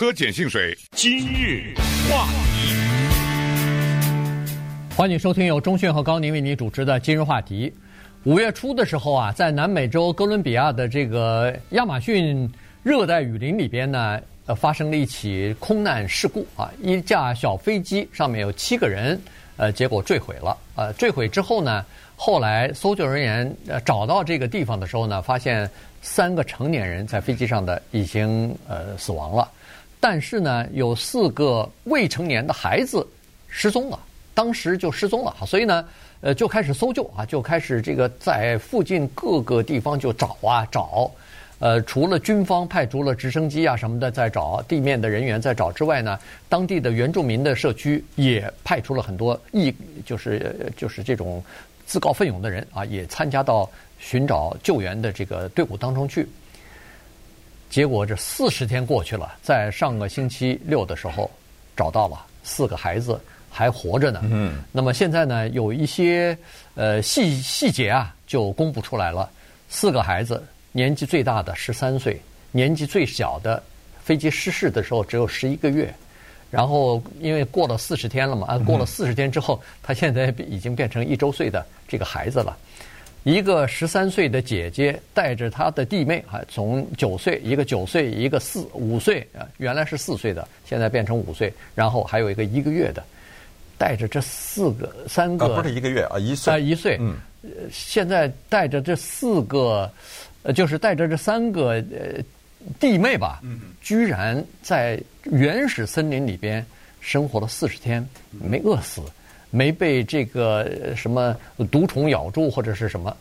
喝碱性水。今日话题，欢迎收听由中讯和高宁为你主持的《今日话题》。五月初的时候啊，在南美洲哥伦比亚的这个亚马逊热带雨林里边呢，呃，发生了一起空难事故啊，一架小飞机上面有七个人，呃，结果坠毁了。呃，坠毁之后呢，后来搜救人员呃找到这个地方的时候呢，发现三个成年人在飞机上的已经呃死亡了，但是呢，有四个未成年的孩子失踪了，当时就失踪了，所以呢。呃，就开始搜救啊，就开始这个在附近各个地方就找啊找，呃，除了军方派出了直升机啊什么的在找，地面的人员在找之外呢，当地的原住民的社区也派出了很多义，就是就是这种自告奋勇的人啊，也参加到寻找救援的这个队伍当中去。结果这四十天过去了，在上个星期六的时候找到了四个孩子。还活着呢。嗯。那么现在呢，有一些呃细细节啊，就公布出来了。四个孩子，年纪最大的十三岁，年纪最小的飞机失事的时候只有十一个月。然后因为过了四十天了嘛，啊，过了四十天之后，他现在已经变成一周岁的这个孩子了。一个十三岁的姐姐带着她的弟妹啊，从九岁，一个九岁，一个四五岁啊，原来是四岁的，现在变成五岁。然后还有一个一个月的。带着这四个、三个，不是一个月啊，一岁啊，一岁。嗯，现在带着这四个，呃，就是带着这三个呃弟妹吧，嗯，居然在原始森林里边生活了四十天，没饿死，没被这个什么毒虫咬住或者是什么。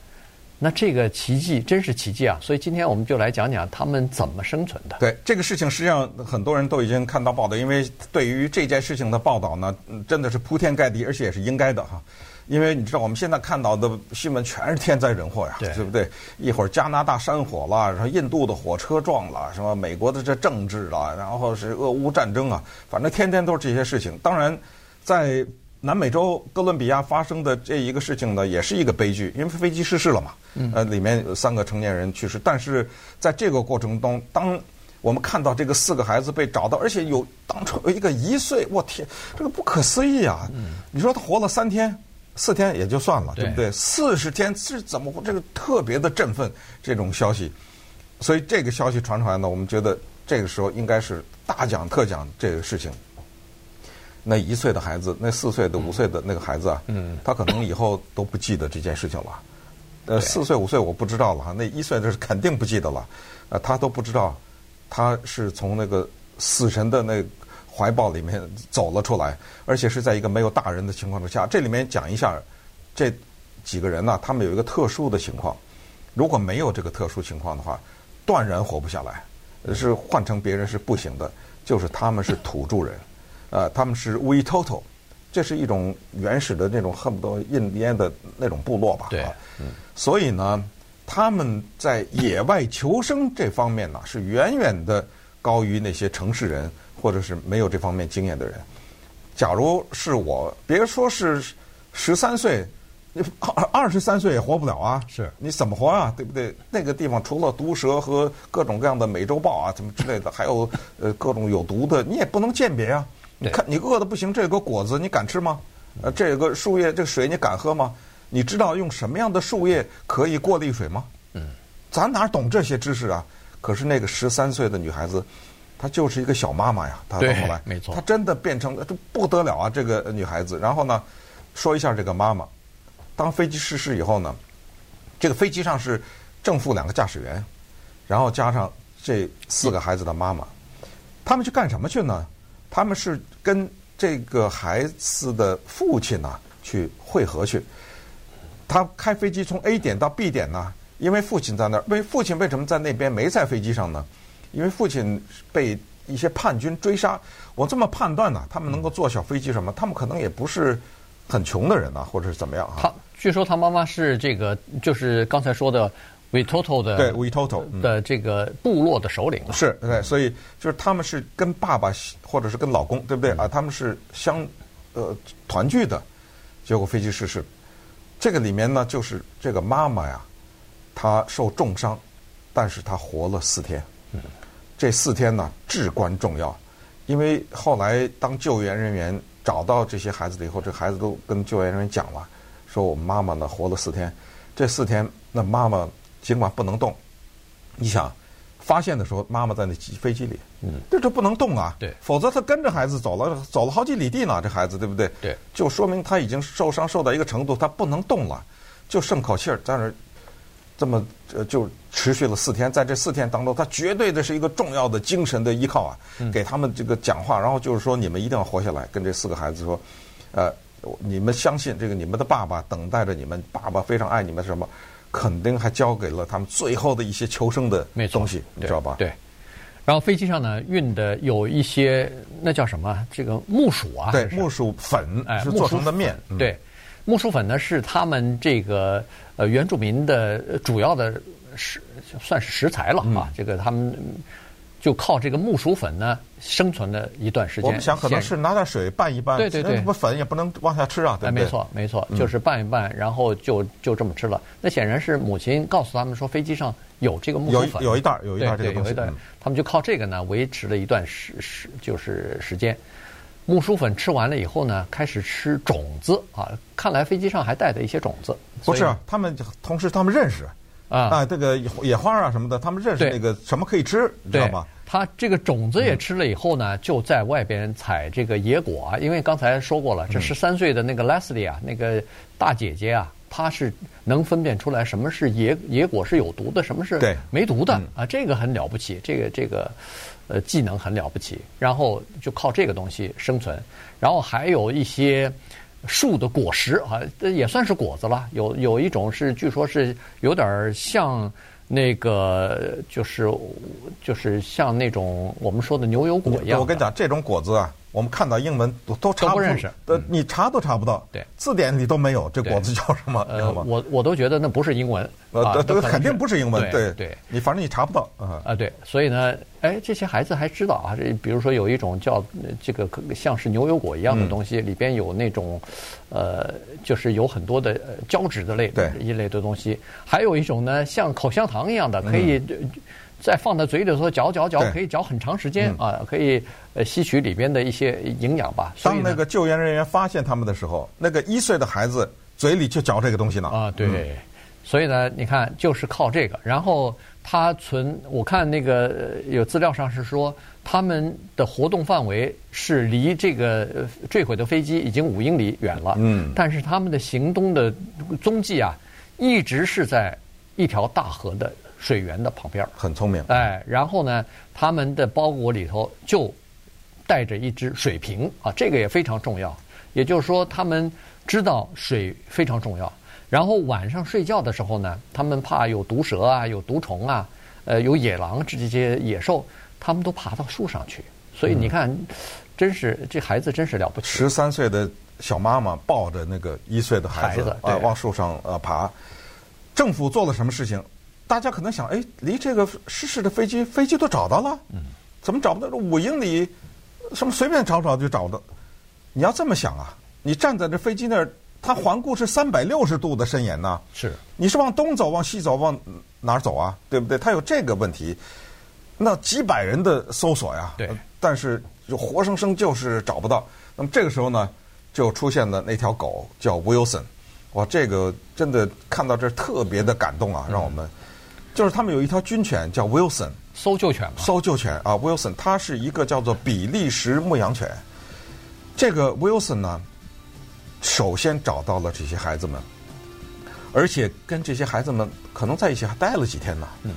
那这个奇迹真是奇迹啊！所以今天我们就来讲讲他们怎么生存的。对这个事情，实际上很多人都已经看到报道，因为对于这件事情的报道呢，真的是铺天盖地，而且也是应该的哈。因为你知道，我们现在看到的新闻全是天灾人祸呀，对，对不对？一会儿加拿大山火了，然后印度的火车撞了，什么美国的这政治了，然后是俄乌战争啊，反正天天都是这些事情。当然，在南美洲哥伦比亚发生的这一个事情呢，也是一个悲剧，因为飞机失事了嘛。呃，里面有三个成年人去世，但是在这个过程中，当我们看到这个四个孩子被找到，而且有当初有一个一岁，我天，这个不可思议啊！你说他活了三天、四天也就算了，对不对？四十天是怎么？这个特别的振奋这种消息，所以这个消息传出来呢，我们觉得这个时候应该是大讲特讲这个事情。那一岁的孩子，那四岁的、五岁的那个孩子啊，他可能以后都不记得这件事情了。呃，四岁五岁我不知道了哈，那一岁这是肯定不记得了，呃，他都不知道，他是从那个死神的那怀抱里面走了出来，而且是在一个没有大人的情况之下。这里面讲一下，这几个人呢，他们有一个特殊的情况，如果没有这个特殊情况的话，断然活不下来，是换成别人是不行的，就是他们是土著人，呃，他们是 We Toto，。这是一种原始的那种恨不得印第安的那种部落吧？对，嗯，所以呢，他们在野外求生这方面呢，是远远的高于那些城市人或者是没有这方面经验的人。假如是我，别说是十三岁，二 二十三岁也活不了啊！是，你怎么活啊？对不对？那个地方除了毒蛇和各种各样的美洲豹啊，什么之类的，还有呃各种有毒的，你也不能鉴别啊。你看，你饿得不行，这有个果子，你敢吃吗？呃，这有个树叶，这个水你敢喝吗？你知道用什么样的树叶可以过滤水吗？嗯，咱哪懂这些知识啊？可是那个十三岁的女孩子，她就是一个小妈妈呀。她到后来，没错，她真的变成了，这不得了啊！这个女孩子。然后呢，说一下这个妈妈，当飞机失事以后呢，这个飞机上是正负两个驾驶员，然后加上这四个孩子的妈妈，他们去干什么去呢？他们是跟这个孩子的父亲呢去会合去。他开飞机从 A 点到 B 点呢，因为父亲在那儿。为父亲为什么在那边没在飞机上呢？因为父亲被一些叛军追杀。我这么判断呢，他们能够坐小飞机什么？他们可能也不是很穷的人呐，或者是怎么样啊？他据说他妈妈是这个，就是刚才说的。Witoto 的对 Witoto 的这个部落的首领是对，所以就是他们是跟爸爸或者是跟老公对不对？啊？他们是相呃团聚的，结果飞机失事，这个里面呢就是这个妈妈呀，她受重伤，但是她活了四天，这四天呢至关重要，因为后来当救援人员找到这些孩子了以后，这孩子都跟救援人员讲了，说我们妈妈呢活了四天，这四天那妈妈尽管不能动，你想发现的时候妈妈在那飞机里，嗯，这就不能动啊，对，否则他跟着孩子走了走了好几里地呢，这孩子对不对？对，就说明他已经受伤受到一个程度，他不能动了，就剩口气儿在那儿。这么呃，就持续了四天，在这四天当中，他绝对的是一个重要的精神的依靠啊，给他们这个讲话，然后就是说，你们一定要活下来，跟这四个孩子说，呃，你们相信这个，你们的爸爸等待着你们，爸爸非常爱你们，什么，肯定还交给了他们最后的一些求生的东西，你知道吧？对。然后飞机上呢运的有一些那叫什么？这个木薯啊？对，木薯粉是做成的面。对，木薯粉呢是他们这个。呃，原住民的主要的食算是食材了啊，这个他们就靠这个木薯粉呢生存了一段时间。我们想可能是拿点水拌一拌，对对对，不粉也不能往下吃啊，对不对？没错没错，就是拌一拌，然后就就这么吃了。那显然是母亲告诉他们说，飞机上有这个木薯粉，有有一袋有一袋这个东西，有一袋，他们就靠这个呢维持了一段时时就是时间。木薯粉吃完了以后呢，开始吃种子啊！看来飞机上还带着一些种子。不是，他们同时他们认识啊啊，这个野花啊什么的，他们认识那个什么可以吃，你知道吗？他这个种子也吃了以后呢，就在外边采这个野果啊。因为刚才说过了，这十三岁的那个 Leslie 啊，那个大姐姐啊，她是能分辨出来什么是野野果是有毒的，什么是没毒的啊，这个很了不起，这个这个。呃，技能很了不起，然后就靠这个东西生存，然后还有一些树的果实啊，这也算是果子了。有有一种是，据说是有点像那个，就是就是像那种我们说的牛油果一样。我跟你讲，这种果子啊。我们看到英文都都查不认识，呃，你查都查不到，对，字典里都没有这果子叫什么，知道吗？我我都觉得那不是英文，呃，肯定不是英文，对对，你反正你查不到啊。啊，对，所以呢，哎，这些孩子还知道啊，这比如说有一种叫这个像是牛油果一样的东西，里边有那种呃，就是有很多的胶质的类的一类的东西，还有一种呢，像口香糖一样的，可以。再放在嘴里头嚼嚼嚼，可以嚼很长时间啊，可以呃吸取里边的一些营养吧。当那个救援人员发现他们的时候，那个一岁的孩子嘴里就嚼这个东西呢。啊，对。所以呢，你看，就是靠这个。然后他存，我看那个有资料上是说，他们的活动范围是离这个坠毁的飞机已经五英里远了。嗯。但是他们的行动的踪迹啊，一直是在一条大河的。水源的旁边，很聪明。哎，然后呢，他们的包裹里头就带着一只水瓶啊，这个也非常重要。也就是说，他们知道水非常重要。然后晚上睡觉的时候呢，他们怕有毒蛇啊、有毒虫啊、呃有野狼这些野兽，他们都爬到树上去。所以你看，嗯、真是这孩子真是了不起。十三岁的小妈妈抱着那个一岁的孩子啊，往树上呃爬。政府做了什么事情？大家可能想，哎，离这个失事的飞机，飞机都找到了，怎么找不到？五英里，什么随便找找就找到。你要这么想啊，你站在这飞机那儿，它环顾是三百六十度的深浅呐。是，你是往东走，往西走，往哪儿走啊？对不对？它有这个问题，那几百人的搜索呀，对，但是就活生生就是找不到。那么这个时候呢，就出现了那条狗叫 Wilson，哇，这个真的看到这特别的感动啊，让我们。就是他们有一条军犬叫 Wilson，搜救犬嘛。搜救犬啊，Wilson，它是一个叫做比利时牧羊犬。这个 Wilson 呢，首先找到了这些孩子们，而且跟这些孩子们可能在一起还待了几天呢。嗯。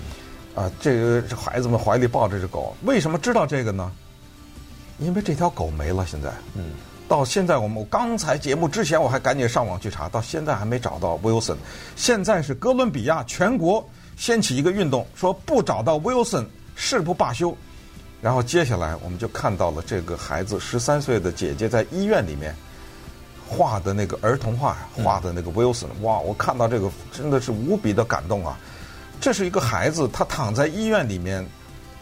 啊，这个孩子们怀里抱着这狗，为什么知道这个呢？因为这条狗没了，现在。嗯。到现在，我们刚才节目之前，我还赶紧上网去查，到现在还没找到 Wilson。现在是哥伦比亚全国。掀起一个运动，说不找到 Wilson 誓不罢休。然后接下来我们就看到了这个孩子十三岁的姐姐在医院里面画的那个儿童画，画的那个 Wilson，哇！我看到这个真的是无比的感动啊！这是一个孩子，他躺在医院里面，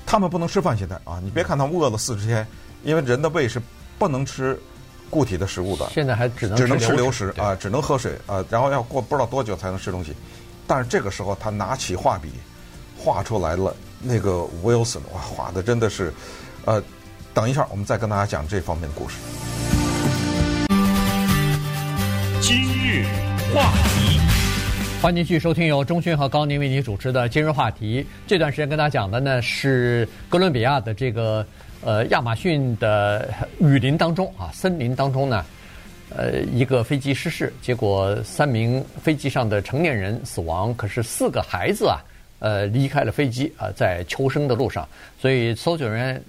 他们不能吃饭，现在啊，你别看他们饿了四十天，因为人的胃是不能吃固体的食物的，现在还只能只能吃流食啊，只能喝水啊，然后要过不知道多久才能吃东西。但是这个时候，他拿起画笔，画出来了那个 Wilson，哇，画的真的是，呃，等一下，我们再跟大家讲这方面的故事。今日话题，欢迎继续收听由钟迅和高宁为您主持的《今日话题》。这段时间跟大家讲的呢是哥伦比亚的这个呃亚马逊的雨林当中啊，森林当中呢，呃一个飞机失事，结果三名飞机上的成年人死亡，可是四个孩子啊。呃，离开了飞机啊，在求生的路上，所以搜救人员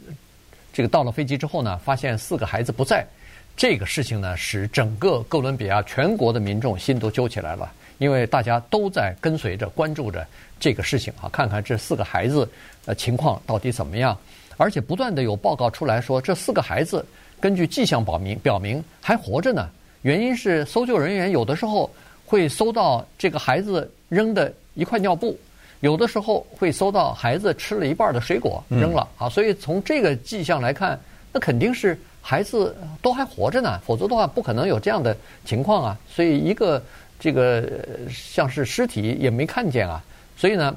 这个到了飞机之后呢，发现四个孩子不在，这个事情呢，使整个哥伦比亚全国的民众心都揪起来了，因为大家都在跟随着关注着这个事情啊，看看这四个孩子呃情况到底怎么样，而且不断的有报告出来说，这四个孩子根据迹象表明表明还活着呢，原因是搜救人员有的时候会搜到这个孩子扔的一块尿布。有的时候会搜到孩子吃了一半的水果扔了啊，所以从这个迹象来看，那肯定是孩子都还活着呢，否则的话不可能有这样的情况啊。所以一个这个像是尸体也没看见啊，所以呢，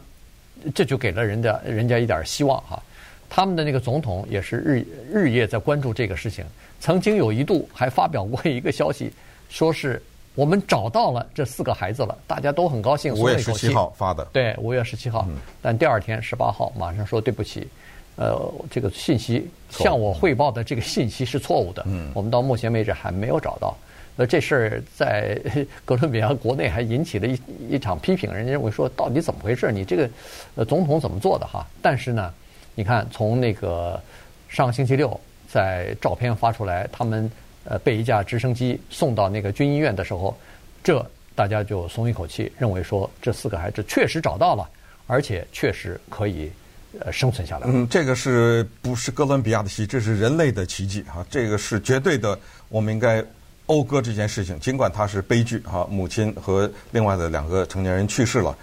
这就给了人家人家一点希望哈。他们的那个总统也是日日夜在关注这个事情，曾经有一度还发表过一个消息，说是。我们找到了这四个孩子了，大家都很高兴。五月十七号发的，对，五月十七号。但第二天十八号马上说对不起，呃，这个信息向我汇报的这个信息是错误的。嗯，我们到目前为止还没有找到。那这事儿在哥伦比亚国内还引起了一一场批评，人家认为说到底怎么回事？你这个呃总统怎么做的哈？但是呢，你看从那个上星期六在照片发出来，他们。呃，被一架直升机送到那个军医院的时候，这大家就松一口气，认为说这四个孩子确实找到了，而且确实可以呃生存下来。嗯，这个是不是哥伦比亚的奇迹？这是人类的奇迹啊！这个是绝对的，我们应该讴歌这件事情。尽管它是悲剧哈，母亲和另外的两个成年人去世了，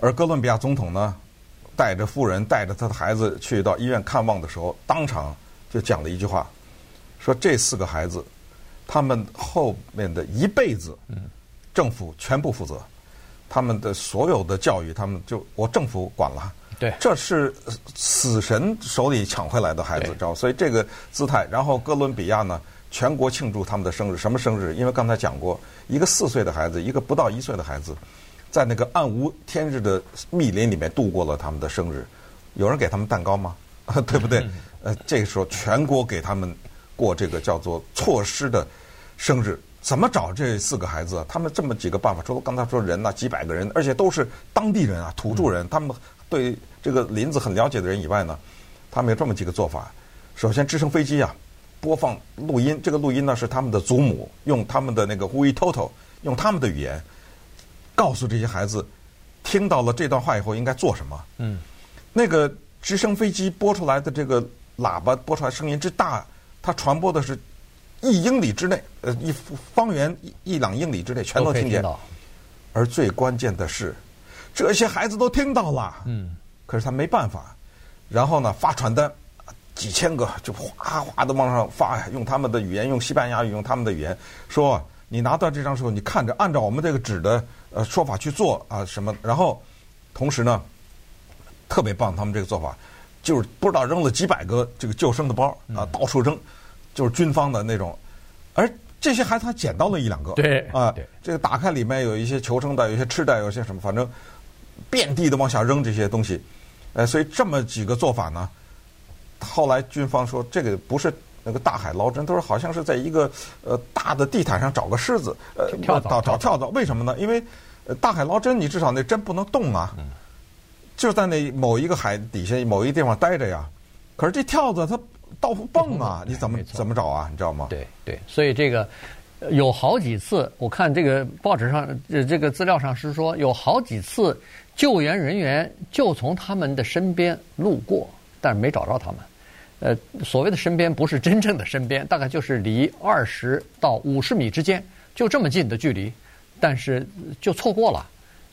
而哥伦比亚总统呢，带着夫人带着他的孩子去到医院看望的时候，当场就讲了一句话，说这四个孩子。他们后面的一辈子，政府全部负责，他们的所有的教育，他们就我政府管了。对，这是死神手里抢回来的孩子，知道？所以这个姿态。然后哥伦比亚呢，全国庆祝他们的生日，什么生日？因为刚才讲过，一个四岁的孩子，一个不到一岁的孩子，在那个暗无天日的密林里面度过了他们的生日。有人给他们蛋糕吗？对不对？呃，这个时候全国给他们。过这个叫做错失的生日，怎么找这四个孩子啊？他们这么几个办法，除了刚才说人呐，几百个人，而且都是当地人啊，土著人，他们对这个林子很了解的人以外呢，他们有这么几个做法。首先，直升飞机啊，播放录音，这个录音呢是他们的祖母用他们的那个 We Toto，用他们的语言告诉这些孩子，听到了这段话以后应该做什么。嗯，那个直升飞机播出来的这个喇叭播出来声音之大。它传播的是一英里之内，呃，一方圆一两英里之内全都听见。而最关键的是，这些孩子都听到了。嗯。可是他没办法。然后呢，发传单，几千个就哗哗的往上发，用他们的语言，用西班牙语，用他们的语言说：“你拿到这张时候，你看着，按照我们这个纸的呃说法去做啊什么。”然后，同时呢，特别棒，他们这个做法。就是不知道扔了几百个这个救生的包啊，到处扔，就是军方的那种，而这些孩子还捡到了一两个，对啊，这个打开里面有一些求生的，有一些吃的，有些什么，反正遍地的往下扔这些东西，呃，所以这么几个做法呢，后来军方说这个不是那个大海捞针，他说好像是在一个呃大的地毯上找个狮子，呃，找找跳蚤，为什么呢？因为大海捞针，你至少那针不能动啊。就在那某一个海底下某一个地方待着呀，可是这跳子它到处蹦啊，你怎么怎么找啊？你知道吗？对对，所以这个有好几次，我看这个报纸上这个资料上是说，有好几次救援人员就从他们的身边路过，但是没找着他们。呃，所谓的身边不是真正的身边，大概就是离二十到五十米之间，就这么近的距离，但是就错过了。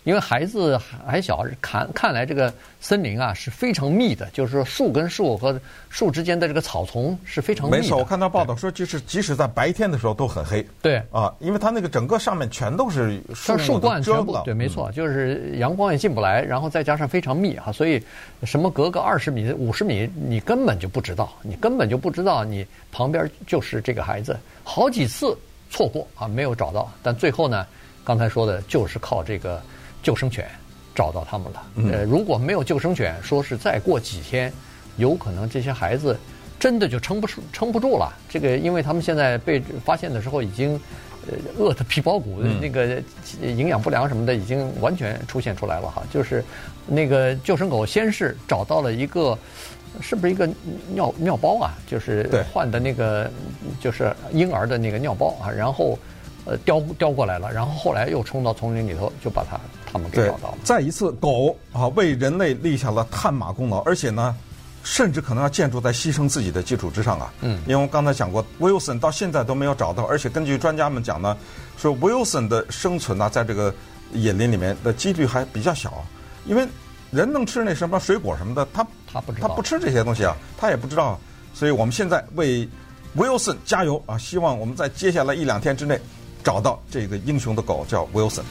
因为孩子还小，看看来这个森林啊是非常密的，就是说树跟树和树之间的这个草丛是非常密的。没错，我看到报道说，就是即使在白天的时候都很黑。对啊，因为它那个整个上面全都是树树冠全部。对，没错，就是阳光也进不来，然后再加上非常密哈，所以什么隔个二十米、五十米，你根本就不知道，你根本就不知道你旁边就是这个孩子。好几次错过啊，没有找到，但最后呢，刚才说的就是靠这个。救生犬找到他们了。呃，如果没有救生犬，说是再过几天，有可能这些孩子真的就撑不住，撑不住了。这个，因为他们现在被发现的时候，已经呃饿得皮包骨，那个营养不良什么的，已经完全出现出来了哈。就是那个救生狗先是找到了一个，是不是一个尿尿包啊？就是换的那个，就是婴儿的那个尿包啊，然后。呃，叼叼过来了，然后后来又冲到丛林里头，就把他他们给找到了。再一次，狗啊为人类立下了探马功劳，而且呢，甚至可能要建筑在牺牲自己的基础之上啊。嗯。因为我刚才讲过，Wilson 到现在都没有找到，而且根据专家们讲呢，说 Wilson 的生存呢，在这个野林里面的几率还比较小，因为人能吃那什么水果什么的，他他不知道，他不吃这些东西啊，他也不知道。所以我们现在为 Wilson 加油啊！希望我们在接下来一两天之内。找到这个英雄的狗叫 Wilson。